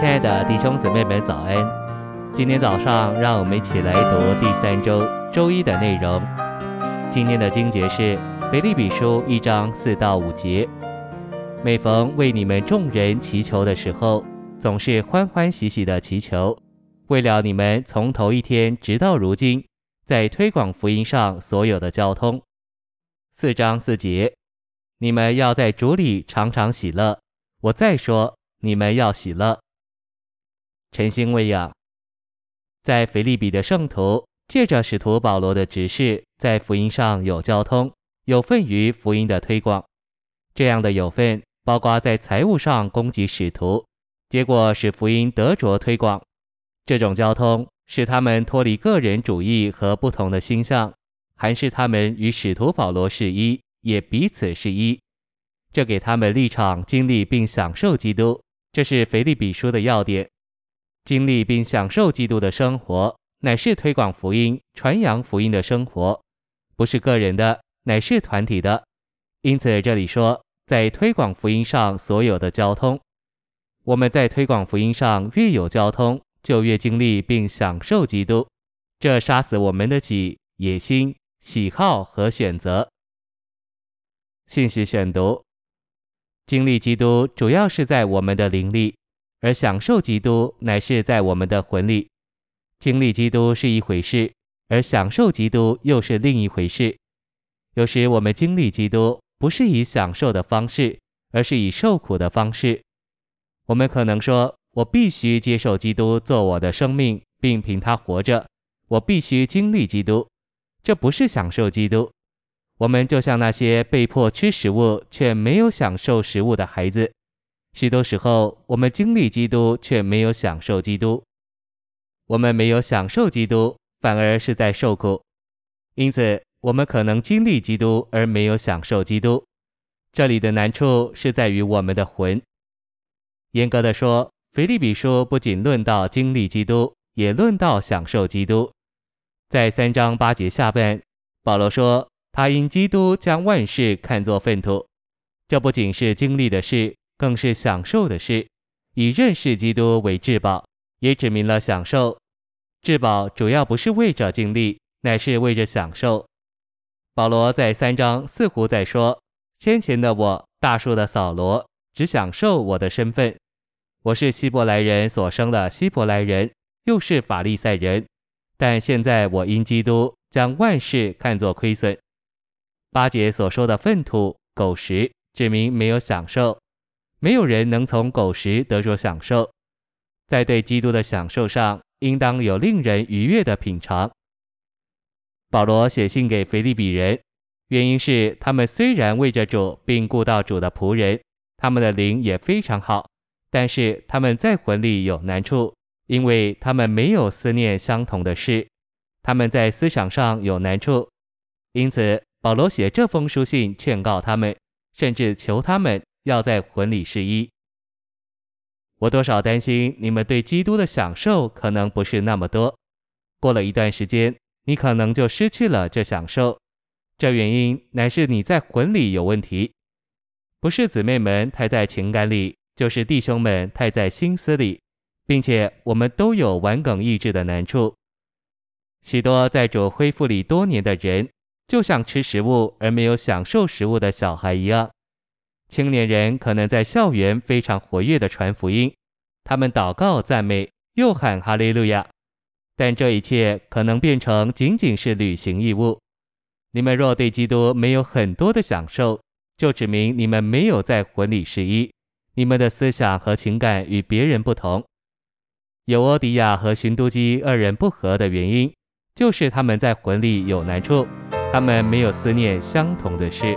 亲爱的弟兄姊妹们，早安！今天早上，让我们一起来读第三周周一的内容。今天的经节是腓立比书一章四到五节。每逢为你们众人祈求的时候，总是欢欢喜喜的祈求，为了你们从头一天直到如今，在推广福音上所有的交通。四章四节，你们要在主里常常喜乐。我再说。你们要喜乐。晨星喂养，在腓立比的圣徒借着使徒保罗的指示，在福音上有交通，有份于福音的推广。这样的有份，包括在财务上供给使徒，结果使福音得着推广。这种交通使他们脱离个人主义和不同的心向，还是他们与使徒保罗是一，也彼此是一。这给他们立场经历并享受基督。这是腓立比书的要点，经历并享受基督的生活，乃是推广福音、传扬福音的生活，不是个人的，乃是团体的。因此，这里说，在推广福音上所有的交通，我们在推广福音上越有交通，就越经历并享受基督。这杀死我们的己、野心、喜好和选择。信息选读。经历基督主要是在我们的灵里，而享受基督乃是在我们的魂里。经历基督是一回事，而享受基督又是另一回事。有时我们经历基督不是以享受的方式，而是以受苦的方式。我们可能说：“我必须接受基督做我的生命，并凭他活着。我必须经历基督。”这不是享受基督。我们就像那些被迫吃食物却没有享受食物的孩子，许多时候我们经历基督却没有享受基督。我们没有享受基督，反而是在受苦。因此，我们可能经历基督而没有享受基督。这里的难处是在于我们的魂。严格的说，腓立比书不仅论到经历基督，也论到享受基督。在三章八节下半，保罗说。他因基督将万事看作粪土，这不仅是经历的事，更是享受的事。以认识基督为至宝，也指明了享受。至宝主要不是为着经历，乃是为着享受。保罗在三章似乎在说：先前的我，大树的扫罗，只享受我的身份，我是希伯来人所生的希伯来人，又是法利赛人。但现在我因基督将万事看作亏损。八节所说的粪土、狗食，指明没有享受，没有人能从狗食得着享受。在对基督的享受上，应当有令人愉悦的品尝。保罗写信给腓立比人，原因是他们虽然为着主，并顾到主的仆人，他们的灵也非常好，但是他们在魂里有难处，因为他们没有思念相同的事，他们在思想上有难处，因此。保罗写这封书信劝告他们，甚至求他们要在魂里是一。我多少担心你们对基督的享受可能不是那么多，过了一段时间，你可能就失去了这享受。这原因乃是你在魂里有问题，不是姊妹们太在情感里，就是弟兄们太在心思里，并且我们都有顽梗意志的难处。许多在主恢复里多年的人。就像吃食物而没有享受食物的小孩一样，青年人可能在校园非常活跃地传福音，他们祷告赞美，又喊哈利路亚，但这一切可能变成仅仅是履行义务。你们若对基督没有很多的享受，就指明你们没有在魂里是一，你们的思想和情感与别人不同。友欧迪亚和寻都基二人不和的原因，就是他们在魂里有难处。他们没有思念相同的事。